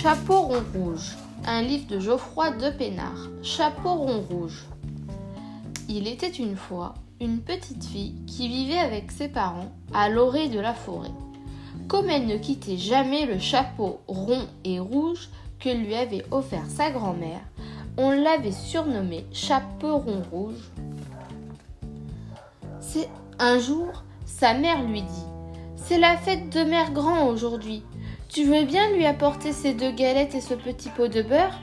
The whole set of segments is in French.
Chapeau rond rouge, un livre de Geoffroy de Pénard. Chapeau rond rouge. Il était une fois une petite fille qui vivait avec ses parents à l'orée de la forêt. Comme elle ne quittait jamais le chapeau rond et rouge que lui avait offert sa grand-mère, on l'avait surnommé Chaperon rouge. C'est un jour, sa mère lui dit C'est la fête de Mère Grand aujourd'hui. Tu veux bien lui apporter ces deux galettes et ce petit pot de beurre?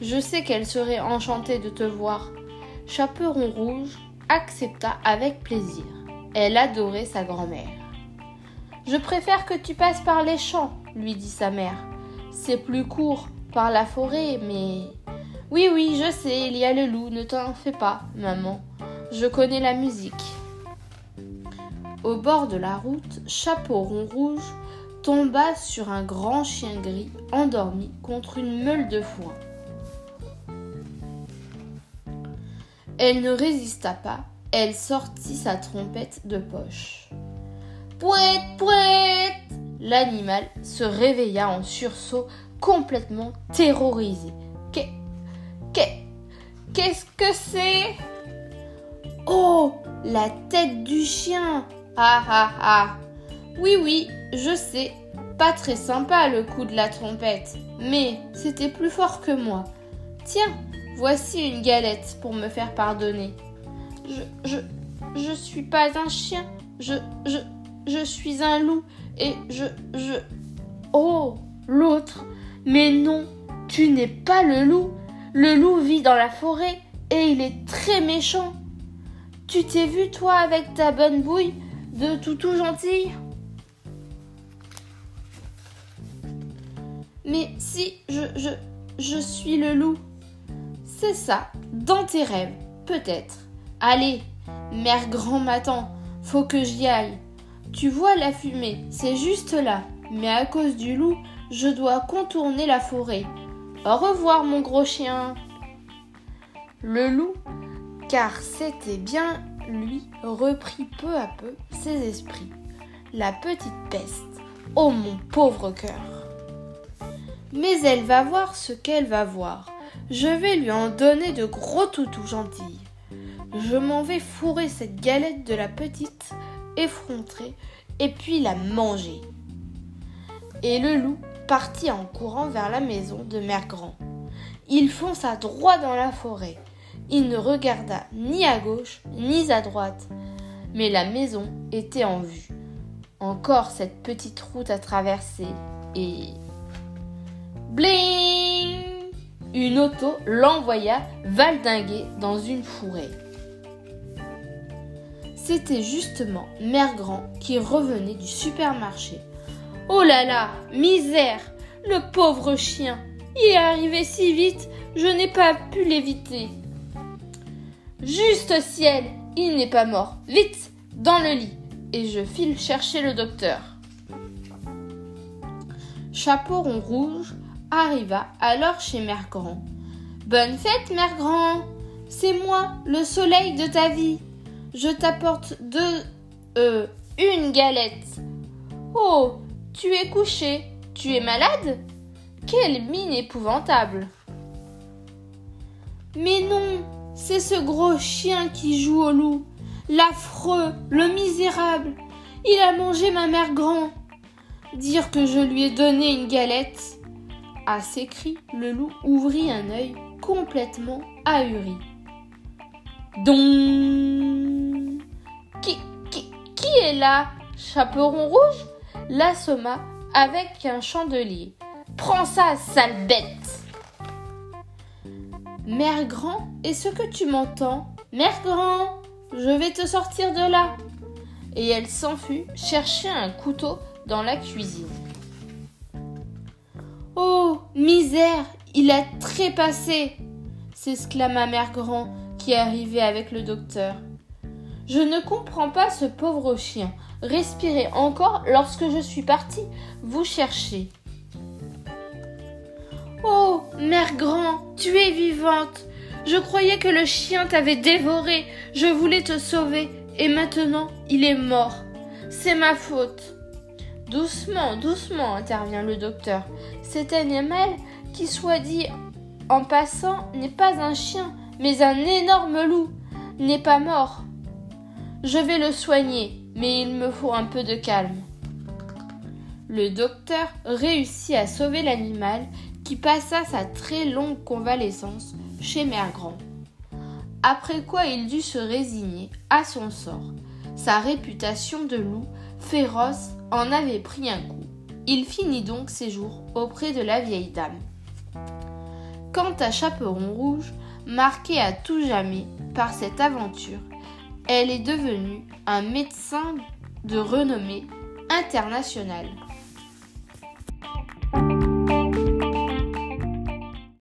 Je sais qu'elle serait enchantée de te voir. Chaperon rouge accepta avec plaisir. Elle adorait sa grand-mère. Je préfère que tu passes par les champs, lui dit sa mère. C'est plus court par la forêt, mais oui, oui, je sais, il y a le loup, ne t'en fais pas, maman. Je connais la musique. Au bord de la route, Chapeau rond rouge tomba sur un grand chien gris endormi contre une meule de foin. Elle ne résista pas, elle sortit sa trompette de poche. Pouette, pouette L'animal se réveilla en sursaut, complètement terrorisé. Qu'est-ce que c'est? Oh, la tête du chien Ah ah ah Oui, oui, je sais, pas très sympa le coup de la trompette, mais c'était plus fort que moi. Tiens, voici une galette pour me faire pardonner. Je, je, je suis pas un chien, je, je, je suis un loup et je, je. Oh, l'autre. Mais non, tu n'es pas le loup, le loup vit dans la forêt et il est très méchant. Tu t'es vu, toi, avec ta bonne bouille de toutou gentil? Mais si, je, je, suis le loup. C'est ça, dans tes rêves, peut-être. Allez, mère grand m'attend, faut que j'y aille. Tu vois la fumée, c'est juste là, mais à cause du loup, je dois contourner la forêt. Au revoir, mon gros chien. Le loup, car c'était bien lui, reprit peu à peu ses esprits. La petite peste, oh mon pauvre cœur. Mais elle va voir ce qu'elle va voir. Je vais lui en donner de gros toutous gentils. Je m'en vais fourrer cette galette de la petite effrontée et puis la manger. Et le loup partit en courant vers la maison de Mère Grand. Il fonça droit dans la forêt. Il ne regarda ni à gauche ni à droite, mais la maison était en vue. Encore cette petite route à traverser et... Bling Une auto l'envoya valdinguer dans une forêt. C'était justement Mère Grand qui revenait du supermarché. Oh là là, misère Le pauvre chien Il est arrivé si vite, je n'ai pas pu l'éviter. Juste ciel Il n'est pas mort. Vite Dans le lit Et je file chercher le docteur. Chaperon rouge arriva alors chez Mère Grand. Bonne fête, Mère Grand C'est moi, le soleil de ta vie. Je t'apporte deux. Euh, une galette. Oh tu es couché. Tu es malade? Quelle mine épouvantable. Mais non, c'est ce gros chien qui joue au loup. L'affreux, le misérable. Il a mangé ma mère grand. Dire que je lui ai donné une galette. À ces cris, le loup ouvrit un œil complètement ahuri. Don qui, qui, qui est là Chaperon rouge? L'assomma avec un chandelier. Prends ça, sale bête Mère Grand, est-ce que tu m'entends? Mère Grand, je vais te sortir de là. Et elle s'enfuit chercher un couteau dans la cuisine. Misère, il a trépassé s'exclama Mère Grand qui arrivait avec le docteur. Je ne comprends pas ce pauvre chien. Respirez encore lorsque je suis partie vous chercher. Oh, mère grand, tu es vivante. Je croyais que le chien t'avait dévoré. Je voulais te sauver. Et maintenant, il est mort. C'est ma faute. Doucement, doucement, intervient le docteur. Cet animal, qui soit dit en passant, n'est pas un chien, mais un énorme loup, n'est pas mort. Je vais le soigner, mais il me faut un peu de calme. Le docteur réussit à sauver l'animal qui passa sa très longue convalescence chez Mère Grand. Après quoi il dut se résigner à son sort. Sa réputation de loup féroce en avait pris un coup. Il finit donc ses jours auprès de la vieille dame. Quant à Chaperon Rouge, marqué à tout jamais par cette aventure, elle est devenue un médecin de renommée internationale.